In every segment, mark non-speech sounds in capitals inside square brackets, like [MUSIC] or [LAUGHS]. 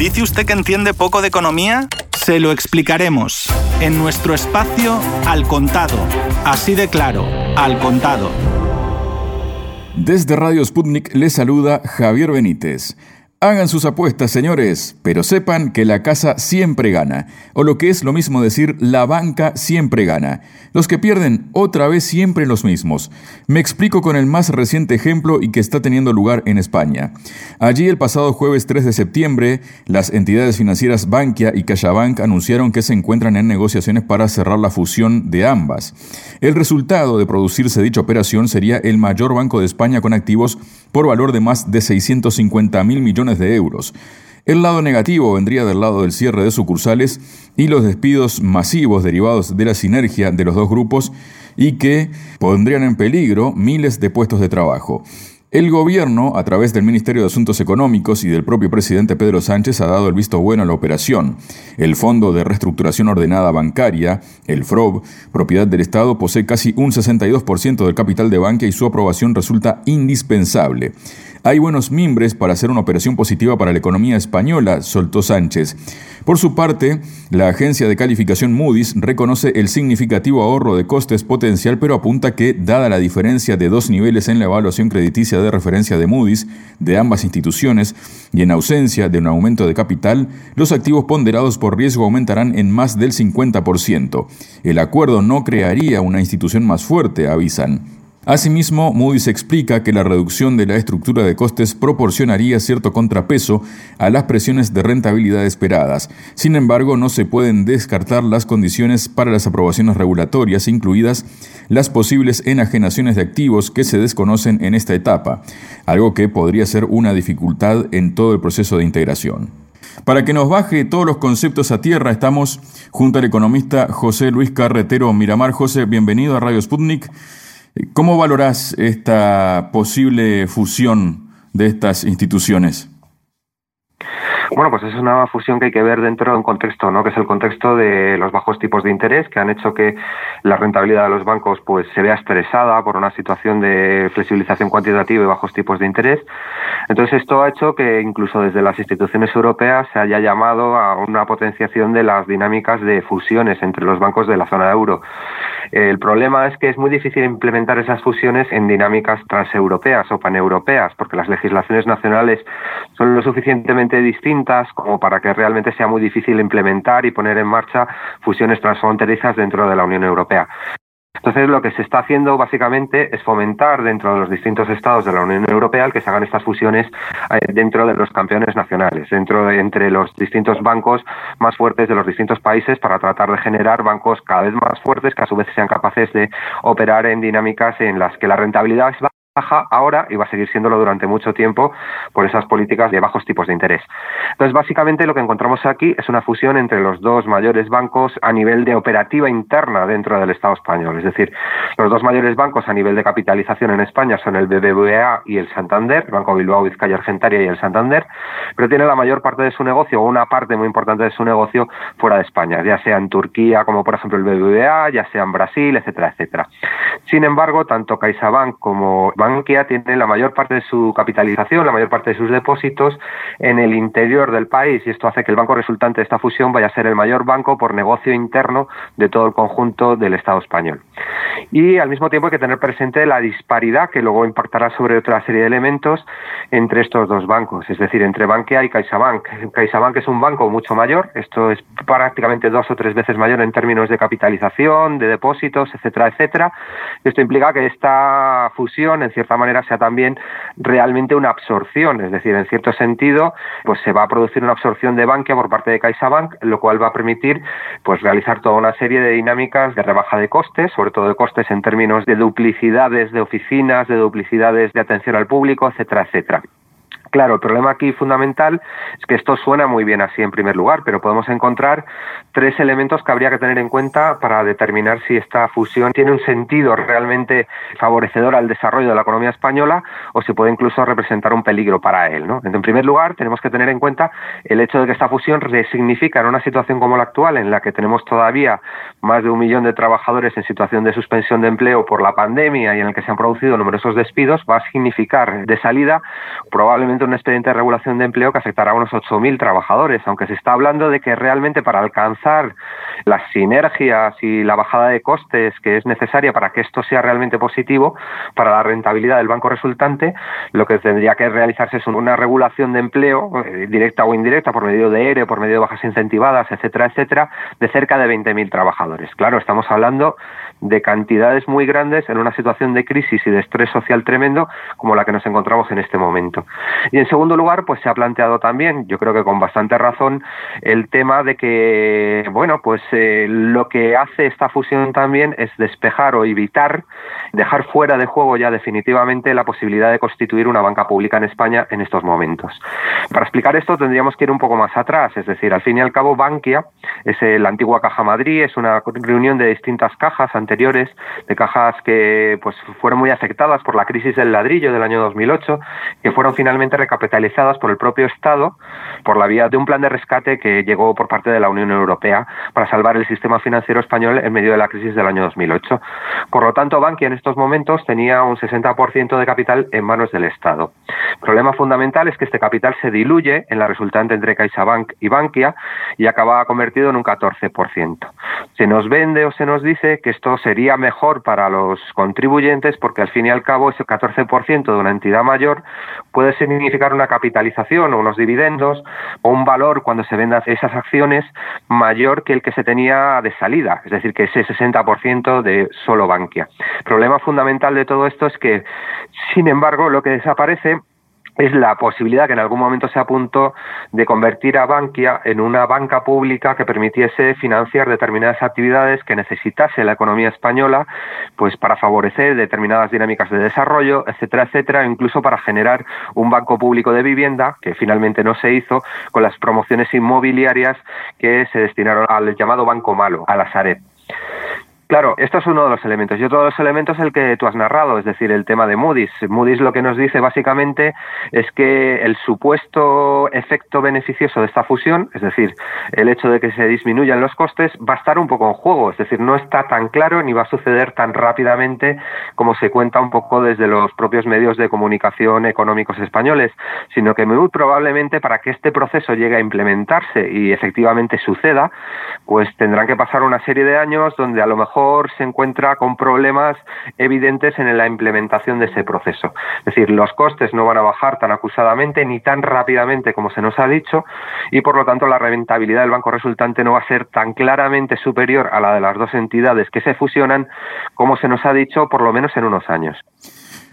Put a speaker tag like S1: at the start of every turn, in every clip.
S1: ¿Dice usted que entiende poco de economía? Se lo explicaremos en nuestro espacio Al Contado. Así de claro, Al Contado.
S2: Desde Radio Sputnik le saluda Javier Benítez. Hagan sus apuestas, señores, pero sepan que la casa siempre gana, o lo que es lo mismo decir, la banca siempre gana. Los que pierden, otra vez siempre los mismos. Me explico con el más reciente ejemplo y que está teniendo lugar en España. Allí el pasado jueves 3 de septiembre, las entidades financieras Bankia y CaixaBank anunciaron que se encuentran en negociaciones para cerrar la fusión de ambas. El resultado de producirse dicha operación sería el mayor banco de España con activos por valor de más de 650 mil millones de euros. El lado negativo vendría del lado del cierre de sucursales y los despidos masivos derivados de la sinergia de los dos grupos y que pondrían en peligro miles de puestos de trabajo. El gobierno, a través del Ministerio de Asuntos Económicos y del propio presidente Pedro Sánchez, ha dado el visto bueno a la operación. El Fondo de Reestructuración Ordenada Bancaria, el FROB, propiedad del Estado, posee casi un 62% del capital de banca y su aprobación resulta indispensable. Hay buenos mimbres para hacer una operación positiva para la economía española, soltó Sánchez. Por su parte, la agencia de calificación Moody's reconoce el significativo ahorro de costes potencial, pero apunta que, dada la diferencia de dos niveles en la evaluación crediticia de referencia de Moody's de ambas instituciones y en ausencia de un aumento de capital, los activos ponderados por riesgo aumentarán en más del 50%. El acuerdo no crearía una institución más fuerte, avisan. Asimismo, Moody's explica que la reducción de la estructura de costes proporcionaría cierto contrapeso a las presiones de rentabilidad esperadas. Sin embargo, no se pueden descartar las condiciones para las aprobaciones regulatorias, incluidas las posibles enajenaciones de activos que se desconocen en esta etapa, algo que podría ser una dificultad en todo el proceso de integración. Para que nos baje todos los conceptos a tierra, estamos junto al economista José Luis Carretero Miramar. José, bienvenido a Radio Sputnik. ¿Cómo valorás esta posible fusión de estas instituciones?
S3: Bueno, pues es una fusión que hay que ver dentro de un contexto, ¿no? Que es el contexto de los bajos tipos de interés que han hecho que la rentabilidad de los bancos pues se vea estresada por una situación de flexibilización cuantitativa y bajos tipos de interés. Entonces esto ha hecho que incluso desde las instituciones europeas se haya llamado a una potenciación de las dinámicas de fusiones entre los bancos de la zona euro. El problema es que es muy difícil implementar esas fusiones en dinámicas transeuropeas o paneuropeas, porque las legislaciones nacionales son lo suficientemente distintas como para que realmente sea muy difícil implementar y poner en marcha fusiones transfronterizas dentro de la Unión Europea. Entonces, lo que se está haciendo básicamente es fomentar dentro de los distintos estados de la Unión Europea que se hagan estas fusiones eh, dentro de los campeones nacionales, dentro de, entre los distintos bancos más fuertes de los distintos países para tratar de generar bancos cada vez más fuertes que a su vez sean capaces de operar en dinámicas en las que la rentabilidad baja ahora y va a seguir siéndolo durante mucho tiempo por esas políticas de bajos tipos de interés. Entonces, básicamente lo que encontramos aquí es una fusión entre los dos mayores bancos a nivel de operativa interna dentro del Estado español. Es decir, los dos mayores bancos a nivel de capitalización en España son el BBVA y el Santander, el Banco Bilbao, Vizcaya Argentaria y el Santander, pero tiene la mayor parte de su negocio o una parte muy importante de su negocio fuera de España, ya sea en Turquía como por ejemplo el BBVA, ya sea en Brasil, etcétera, etcétera. Sin embargo, tanto CaixaBank como Bankia tiene la mayor parte de su capitalización, la mayor parte de sus depósitos en el interior del país y esto hace que el banco resultante de esta fusión vaya a ser el mayor banco por negocio interno de todo el conjunto del Estado español. Y al mismo tiempo hay que tener presente la disparidad que luego impactará sobre otra serie de elementos entre estos dos bancos, es decir, entre Bankia y CaixaBank. CaixaBank es un banco mucho mayor, esto es prácticamente dos o tres veces mayor en términos de capitalización, de depósitos, etcétera, etcétera. Esto implica que esta fusión en cierta manera sea también realmente una absorción, es decir, en cierto sentido, pues se va a producir una absorción de Bankia por parte de CaixaBank, lo cual va a permitir pues realizar toda una serie de dinámicas de rebaja de costes, sobre todo de costes en términos de duplicidades de oficinas, de duplicidades de atención al público, etcétera, etcétera. Claro, el problema aquí fundamental es que esto suena muy bien así en primer lugar, pero podemos encontrar tres elementos que habría que tener en cuenta para determinar si esta fusión tiene un sentido realmente favorecedor al desarrollo de la economía española o si puede incluso representar un peligro para él. En primer lugar, tenemos que tener en cuenta el hecho de que esta fusión resignifica en una situación como la actual, en la que tenemos todavía más de un millón de trabajadores en situación de suspensión de empleo por la pandemia y en el que se han producido numerosos despidos, va a significar de salida probablemente un expediente de regulación de empleo que afectará a unos 8.000 trabajadores, aunque se está hablando de que realmente para alcanzar las sinergias y la bajada de costes que es necesaria para que esto sea realmente positivo para la rentabilidad del banco resultante, lo que tendría que realizarse es una regulación de empleo, eh, directa o indirecta, por medio de ERE, por medio de bajas incentivadas, etcétera, etcétera, de cerca de 20.000 trabajadores. Claro, estamos hablando de cantidades muy grandes en una situación de crisis y de estrés social tremendo como la que nos encontramos en este momento. Y en segundo lugar, pues se ha planteado también, yo creo que con bastante razón, el tema de que, bueno, pues eh, lo que hace esta fusión también es despejar o evitar, dejar fuera de juego ya definitivamente la posibilidad de constituir una banca pública en España en estos momentos. Para explicar esto tendríamos que ir un poco más atrás, es decir, al fin y al cabo Bankia es la antigua Caja Madrid, es una reunión de distintas cajas anteriores, de cajas que pues fueron muy afectadas por la crisis del ladrillo del año 2008, que fueron finalmente recapitalizadas por el propio Estado por la vía de un plan de rescate que llegó por parte de la Unión Europea para salvar el sistema financiero español en medio de la crisis del año 2008. Por lo tanto, Bankia en estos momentos tenía un 60% de capital en manos del Estado. El problema fundamental es que este capital se diluye en la resultante entre CaixaBank y Bankia y acaba convertido en un 14%. Se nos vende o se nos dice que esto sería mejor para los contribuyentes porque al fin y al cabo ese 14% de una entidad mayor puede significar una capitalización o unos dividendos o un valor cuando se vendan esas acciones mayor que el que se tenía de salida, es decir, que ese 60% de solo Bankia. El problema fundamental de todo esto es que, sin embargo, lo que desaparece es la posibilidad que en algún momento se apuntó de convertir a Bankia en una banca pública que permitiese financiar determinadas actividades que necesitase la economía española, pues para favorecer determinadas dinámicas de desarrollo, etcétera, etcétera, incluso para generar un banco público de vivienda, que finalmente no se hizo, con las promociones inmobiliarias que se destinaron al llamado Banco Malo, a la Sareb. Claro, esto es uno de los elementos. Y otro de los elementos es el que tú has narrado, es decir, el tema de Moody's. Moody's lo que nos dice básicamente es que el supuesto efecto beneficioso de esta fusión, es decir, el hecho de que se disminuyan los costes, va a estar un poco en juego. Es decir, no está tan claro ni va a suceder tan rápidamente como se cuenta un poco desde los propios medios de comunicación económicos españoles, sino que muy probablemente para que este proceso llegue a implementarse y efectivamente suceda, pues tendrán que pasar una serie de años donde a lo se encuentra con problemas evidentes en la implementación de ese proceso. Es decir, los costes no van a bajar tan acusadamente ni tan rápidamente como se nos ha dicho y por lo tanto la rentabilidad del banco resultante no va a ser tan claramente superior a la de las dos entidades que se fusionan como se nos ha dicho por lo menos en unos años.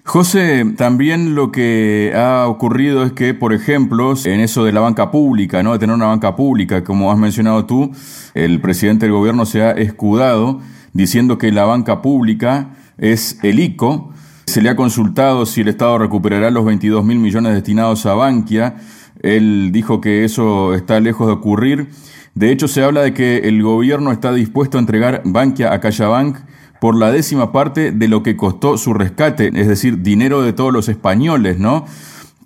S2: José, también lo que ha ocurrido es que, por ejemplo, en eso de la banca pública, ¿no? De tener una banca pública, como has mencionado tú, el presidente del gobierno se ha escudado diciendo que la banca pública es el ICO. Se le ha consultado si el Estado recuperará los 22 mil millones destinados a Bankia. Él dijo que eso está lejos de ocurrir. De hecho, se habla de que el gobierno está dispuesto a entregar Bankia a CaixaBank por la décima parte de lo que costó su rescate, es decir, dinero de todos los españoles, ¿no?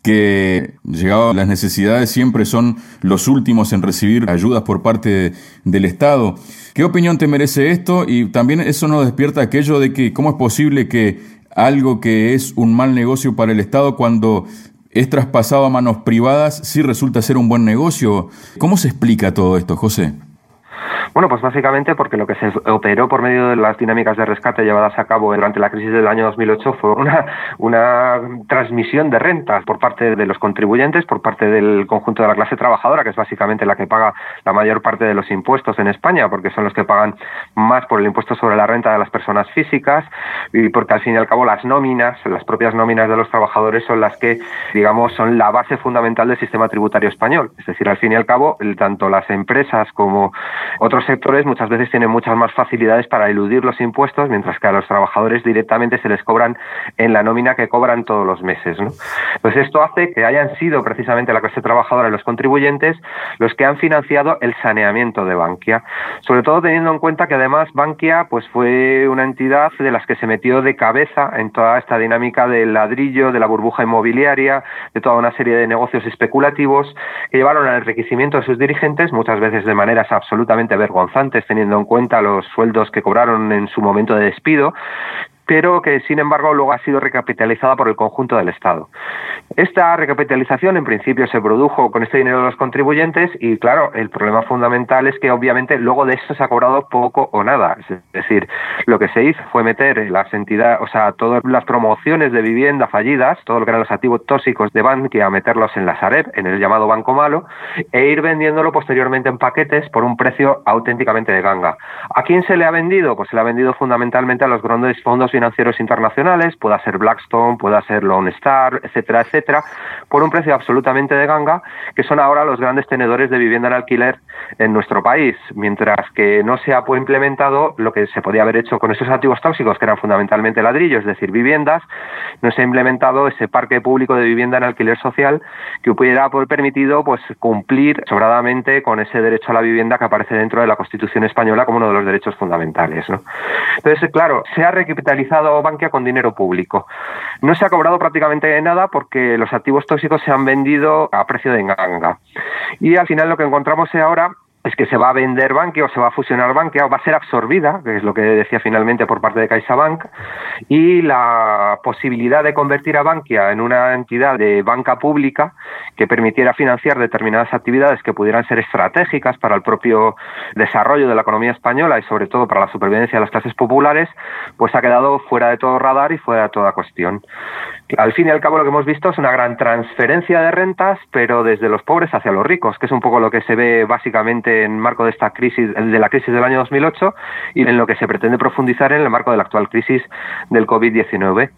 S2: que llegado a las necesidades siempre son los últimos en recibir ayudas por parte del Estado. ¿Qué opinión te merece esto? Y también eso nos despierta aquello de que cómo es posible que algo que es un mal negocio para el Estado cuando es traspasado a manos privadas sí resulta ser un buen negocio. ¿Cómo se explica todo esto, José?
S3: Bueno, pues básicamente porque lo que se operó por medio de las dinámicas de rescate llevadas a cabo durante la crisis del año 2008 fue una, una transmisión de rentas por parte de los contribuyentes, por parte del conjunto de la clase trabajadora, que es básicamente la que paga la mayor parte de los impuestos en España, porque son los que pagan más por el impuesto sobre la renta de las personas físicas y porque al fin y al cabo las nóminas, las propias nóminas de los trabajadores son las que, digamos, son la base fundamental del sistema tributario español. Es decir, al fin y al cabo, tanto las empresas como otros sectores muchas veces tienen muchas más facilidades para eludir los impuestos, mientras que a los trabajadores directamente se les cobran en la nómina que cobran todos los meses. ¿no? Pues esto hace que hayan sido precisamente la clase trabajadora y los contribuyentes los que han financiado el saneamiento de Bankia, sobre todo teniendo en cuenta que además Bankia pues fue una entidad de las que se metió de cabeza en toda esta dinámica del ladrillo, de la burbuja inmobiliaria, de toda una serie de negocios especulativos que llevaron al enriquecimiento de sus dirigentes, muchas veces de maneras absolutamente vergonzantes teniendo en cuenta los sueldos que cobraron en su momento de despido pero que sin embargo luego ha sido recapitalizada por el conjunto del Estado. Esta recapitalización en principio se produjo con este dinero de los contribuyentes y claro, el problema fundamental es que obviamente luego de eso se ha cobrado poco o nada. Es decir, lo que se hizo fue meter las entidades, o sea, todas las promociones de vivienda fallidas, todo lo que eran los activos tóxicos de Bankia, meterlos en la Sareb, en el llamado Banco Malo, e ir vendiéndolo posteriormente en paquetes por un precio auténticamente de ganga. ¿A quién se le ha vendido? Pues se le ha vendido fundamentalmente a los grandes fondos financieros internacionales, pueda ser Blackstone, pueda ser Lone Star, etcétera, etcétera, por un precio absolutamente de ganga, que son ahora los grandes tenedores de vivienda en alquiler en nuestro país, mientras que no se ha implementado lo que se podía haber hecho con esos activos tóxicos, que eran fundamentalmente ladrillos, es decir, viviendas, no se ha implementado ese parque público de vivienda en alquiler social que hubiera permitido pues cumplir sobradamente con ese derecho a la vivienda que aparece dentro de la Constitución española como uno de los derechos fundamentales. ¿no? Entonces, claro, se ha recapitalizado Bankia con dinero público. No se ha cobrado prácticamente nada porque los activos tóxicos se han vendido a precio de enganga. Y al final lo que encontramos ahora es que se va a vender Bankia o se va a fusionar Bankia o va a ser absorbida, que es lo que decía finalmente por parte de CaixaBank, y la posibilidad de convertir a Bankia en una entidad de banca pública que permitiera financiar determinadas actividades que pudieran ser estratégicas para el propio desarrollo de la economía española y sobre todo para la supervivencia de las clases populares, pues ha quedado fuera de todo radar y fuera de toda cuestión. Al fin y al cabo lo que hemos visto es una gran transferencia de rentas, pero desde los pobres hacia los ricos, que es un poco lo que se ve básicamente en marco de esta crisis, de la crisis del año 2008 y en lo que se pretende profundizar en el marco de la actual crisis del COVID-19.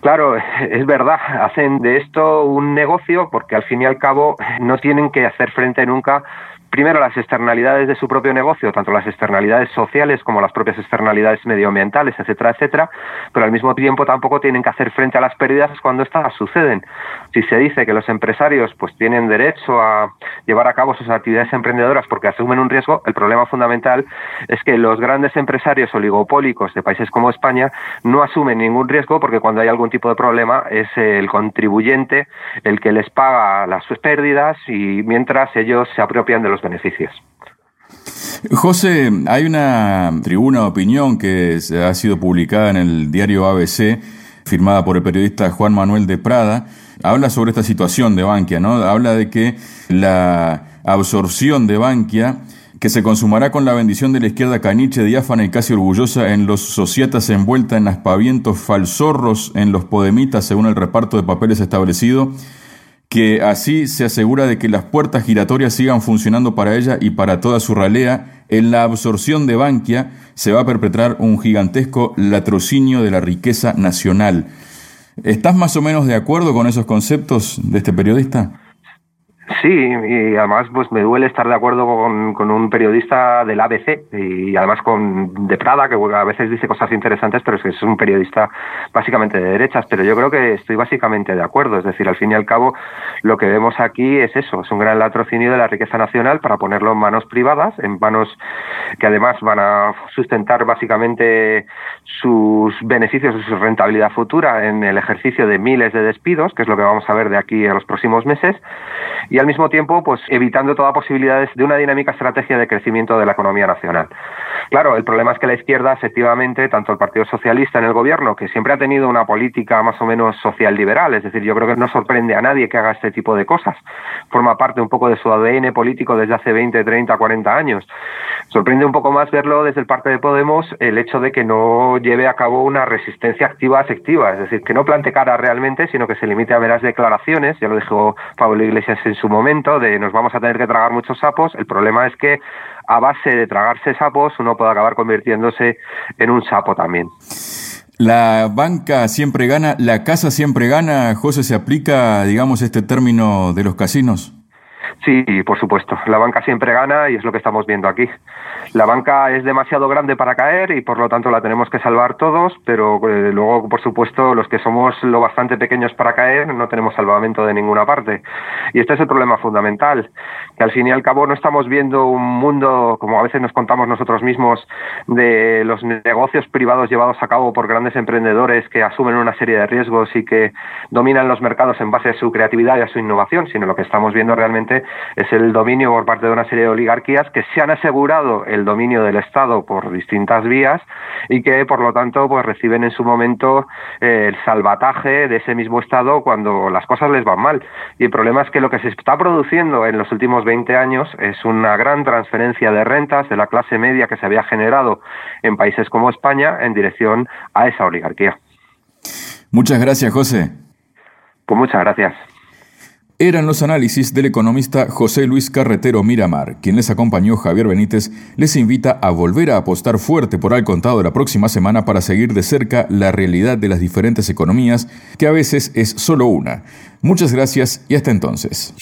S3: Claro, [LAUGHS] es verdad, hacen de esto un negocio porque al fin y al cabo no tienen que hacer frente nunca primero las externalidades de su propio negocio, tanto las externalidades sociales como las propias externalidades medioambientales, etcétera, etcétera, pero al mismo tiempo tampoco tienen que hacer frente a las pérdidas cuando estas suceden. Si se dice que los empresarios pues tienen derecho a llevar a cabo sus actividades emprendedoras porque asumen un riesgo, el problema fundamental es que los grandes empresarios oligopólicos de países como España no asumen ningún riesgo porque cuando hay algún tipo de problema es el contribuyente el que les paga las pérdidas y mientras ellos se apropian de los beneficios.
S2: José, hay una tribuna de opinión que ha sido publicada en el diario ABC, firmada por el periodista Juan Manuel de Prada, habla sobre esta situación de Bankia, ¿no? Habla de que la absorción de Bankia que se consumará con la bendición de la izquierda caniche, diáfana y casi orgullosa en los societas envuelta en aspavientos falsorros en los podemitas según el reparto de papeles establecido, que así se asegura de que las puertas giratorias sigan funcionando para ella y para toda su ralea, en la absorción de Bankia se va a perpetrar un gigantesco latrocinio de la riqueza nacional. ¿Estás más o menos de acuerdo con esos conceptos de este periodista?
S3: Sí, y además pues me duele estar de acuerdo con, un periodista del ABC y además con de Prada, que a veces dice cosas interesantes, pero es que es un periodista básicamente de derechas, pero yo creo que estoy básicamente de acuerdo, es decir, al fin y al cabo lo que vemos aquí es eso, es un gran latrocinio de la riqueza nacional para ponerlo en manos privadas, en manos que además van a sustentar básicamente sus beneficios su rentabilidad futura en el ejercicio de miles de despidos, que es lo que vamos a ver de aquí a los próximos meses. Y al mismo tiempo pues evitando toda posibilidad de una dinámica estrategia de crecimiento de la economía nacional. Claro, el problema es que la izquierda, efectivamente, tanto el Partido Socialista en el gobierno, que siempre ha tenido una política más o menos social liberal, es decir, yo creo que no sorprende a nadie que haga este tipo de cosas, forma parte un poco de su ADN político desde hace 20, 30, 40 años. Sorprende un poco más verlo desde el Partido de Podemos el hecho de que no lleve a cabo una resistencia activa efectiva, es decir, que no plante cara realmente, sino que se limite a veras declaraciones, ya lo dijo Pablo Iglesias en su de nos vamos a tener que tragar muchos sapos, el problema es que a base de tragarse sapos uno puede acabar convirtiéndose en un sapo también.
S2: La banca siempre gana, la casa siempre gana, José, ¿se aplica, digamos, este término de los casinos?
S3: Sí, por supuesto. La banca siempre gana y es lo que estamos viendo aquí. La banca es demasiado grande para caer y por lo tanto la tenemos que salvar todos, pero eh, luego, por supuesto, los que somos lo bastante pequeños para caer no tenemos salvamento de ninguna parte. Y este es el problema fundamental, que al fin y al cabo no estamos viendo un mundo, como a veces nos contamos nosotros mismos, de los negocios privados llevados a cabo por grandes emprendedores que asumen una serie de riesgos y que dominan los mercados en base a su creatividad y a su innovación, sino lo que estamos viendo realmente es el dominio por parte de una serie de oligarquías que se han asegurado el dominio del Estado por distintas vías y que por lo tanto pues reciben en su momento eh, el salvataje de ese mismo Estado cuando las cosas les van mal. Y el problema es que lo que se está produciendo en los últimos 20 años es una gran transferencia de rentas de la clase media que se había generado en países como España en dirección a esa oligarquía.
S2: Muchas gracias, José.
S3: Pues muchas gracias.
S2: Eran los análisis del economista José Luis Carretero Miramar, quien les acompañó Javier Benítez, les invita a volver a apostar fuerte por al contado la próxima semana para seguir de cerca la realidad de las diferentes economías, que a veces es solo una. Muchas gracias y hasta entonces.